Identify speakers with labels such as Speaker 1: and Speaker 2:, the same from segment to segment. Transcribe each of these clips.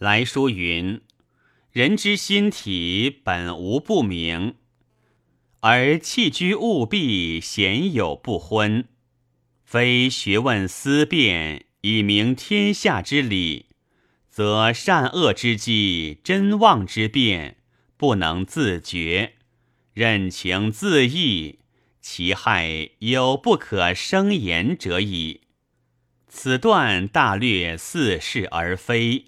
Speaker 1: 来书云：“人之心体本无不明，而弃居务必鲜有不昏。非学问思辨以明天下之理，则善恶之际、真妄之变，不能自觉，任情自意，其害有不可生言者矣。此段大略似是而非。”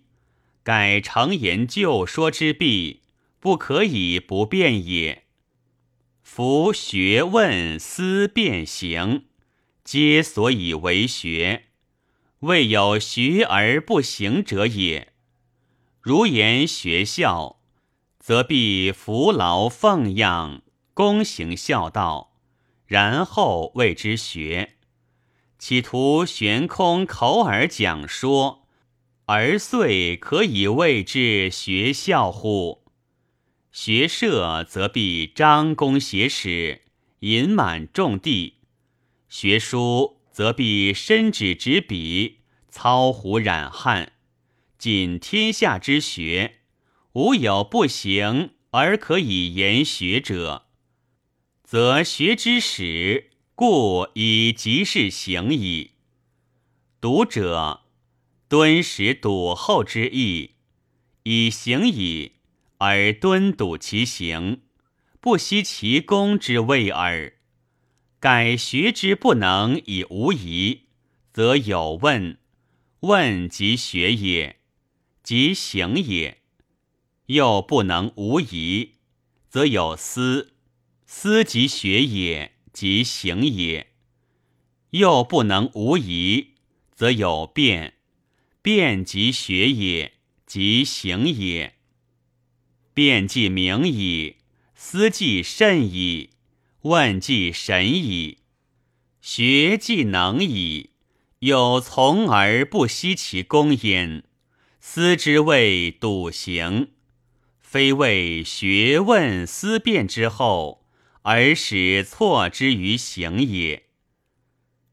Speaker 1: 改常言旧说之弊，不可以不变也。夫学问思辨行，皆所以为学，未有学而不行者也。如言学校，则必服劳奉养，躬行孝道，然后谓之学。企图悬空口耳讲说。而遂可以谓之学校乎？学社则必张弓挟矢，引满众地；学书则必伸指执笔，操胡染汗。尽天下之学，无有不行而可以言学者，则学之始，故以即是行矣。读者。敦实笃厚之意，以行矣，而敦笃其行，不惜其功之谓耳。改学之不能以无疑，则有问；问即学也，即行也。又不能无疑，则有思；思即学也，即行也。又不能无疑，则有变。辩即学也，即行也。辩即明矣，思即慎矣，问即神矣，学即能矣。有从而不惜其功焉。思之谓笃行，非谓学问思辨之后，而使错之于行也。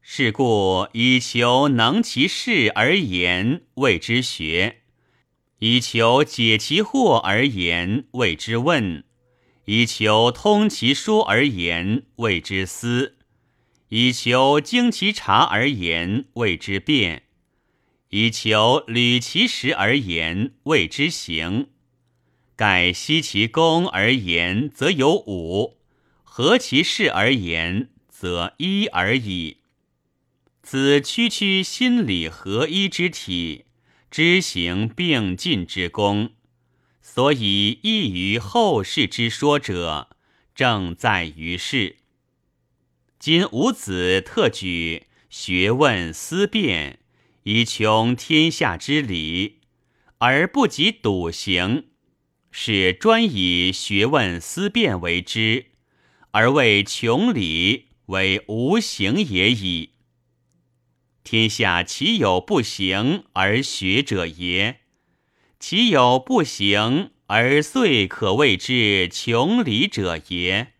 Speaker 1: 是故以求能其事而言谓之学，以求解其惑而言谓之问，以求通其说而言谓之思，以求经其察而言谓之辩，以求履其实而言谓之行。盖悉其功而言，则有五；合其事而言，则一而已。此区区心理合一之体，知行并进之功，所以异于后世之说者，正在于是。今吾子特举学问思辨，以穷天下之理，而不及笃行，是专以学问思辨为之，而为穷理为无形也已。天下岂有不行而学者也？岂有不行而遂可谓之穷理者也？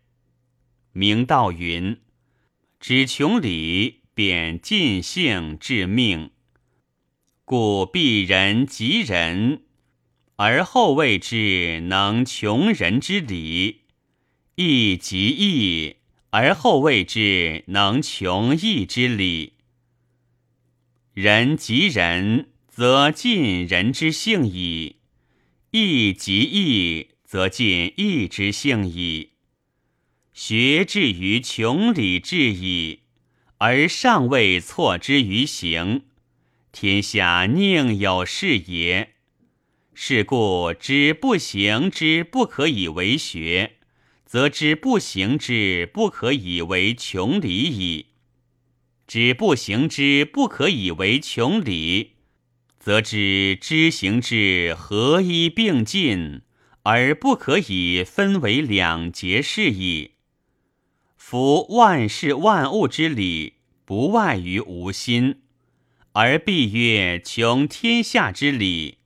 Speaker 1: 明道云：“知穷理，便尽性致命。”故必人及人，而后谓之能穷人之理；亦及义，而后谓之能穷义之理。人及人，则尽人之性矣；义及义，则尽义之性矣。学至于穷理至矣，而尚未错之于行，天下宁有是也？是故知不行之不可以为学，则知不行之不可以为穷理矣。知不行之不可以为穷理，则知知行之合一并进，而不可以分为两节是矣。夫万事万物之理，不外于无心，而必曰穷天下之理，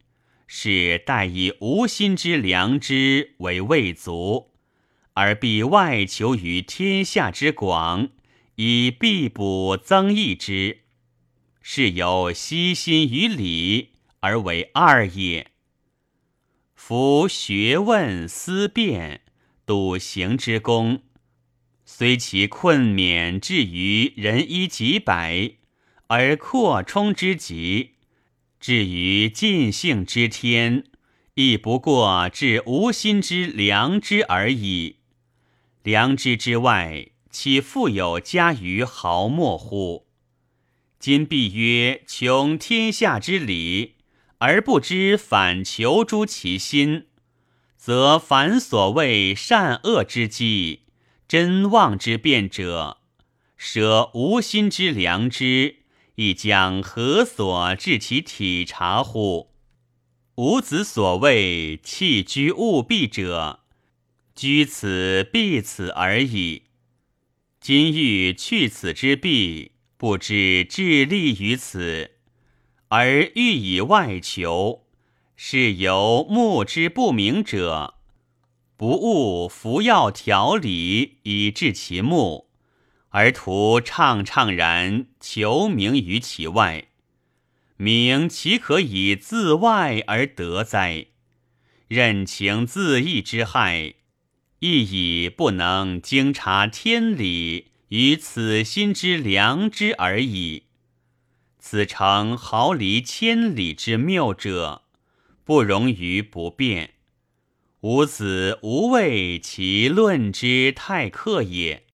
Speaker 1: 是待以无心之良知为未足，而必外求于天下之广。以必补增益之，是由悉心于理而为二也。夫学问思辨，笃行之功，虽其困勉至于人一几百，而扩充之极，至于尽兴之天，亦不过至无心之良知而已。良知之外，岂复有加于毫末乎？今必曰穷天下之理，而不知反求诸其心，则凡所谓善恶之机、真妄之辩者，舍无心之良知，亦将何所致其体察乎？吾子所谓弃居务必者，居此必此而已。今欲去此之弊。不知致力于此，而欲以外求，是由目之不明者，不务服药调理以治其目，而徒怅怅然求名于其外。名岂可以自外而得哉？任情自意之害，亦已不能经察天理。于此心之良知而已，此诚毫厘千里之谬者，不容于不变。吾子无畏其论之太刻也。